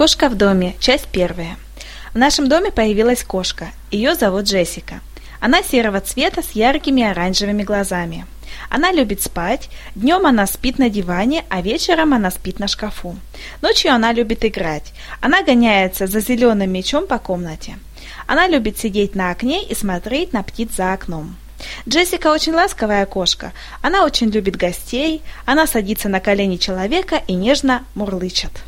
Кошка в доме. Часть первая. В нашем доме появилась кошка. Ее зовут Джессика. Она серого цвета с яркими оранжевыми глазами. Она любит спать, днем она спит на диване, а вечером она спит на шкафу. Ночью она любит играть. Она гоняется за зеленым мячом по комнате. Она любит сидеть на окне и смотреть на птиц за окном. Джессика очень ласковая кошка. Она очень любит гостей. Она садится на колени человека и нежно мурлычет.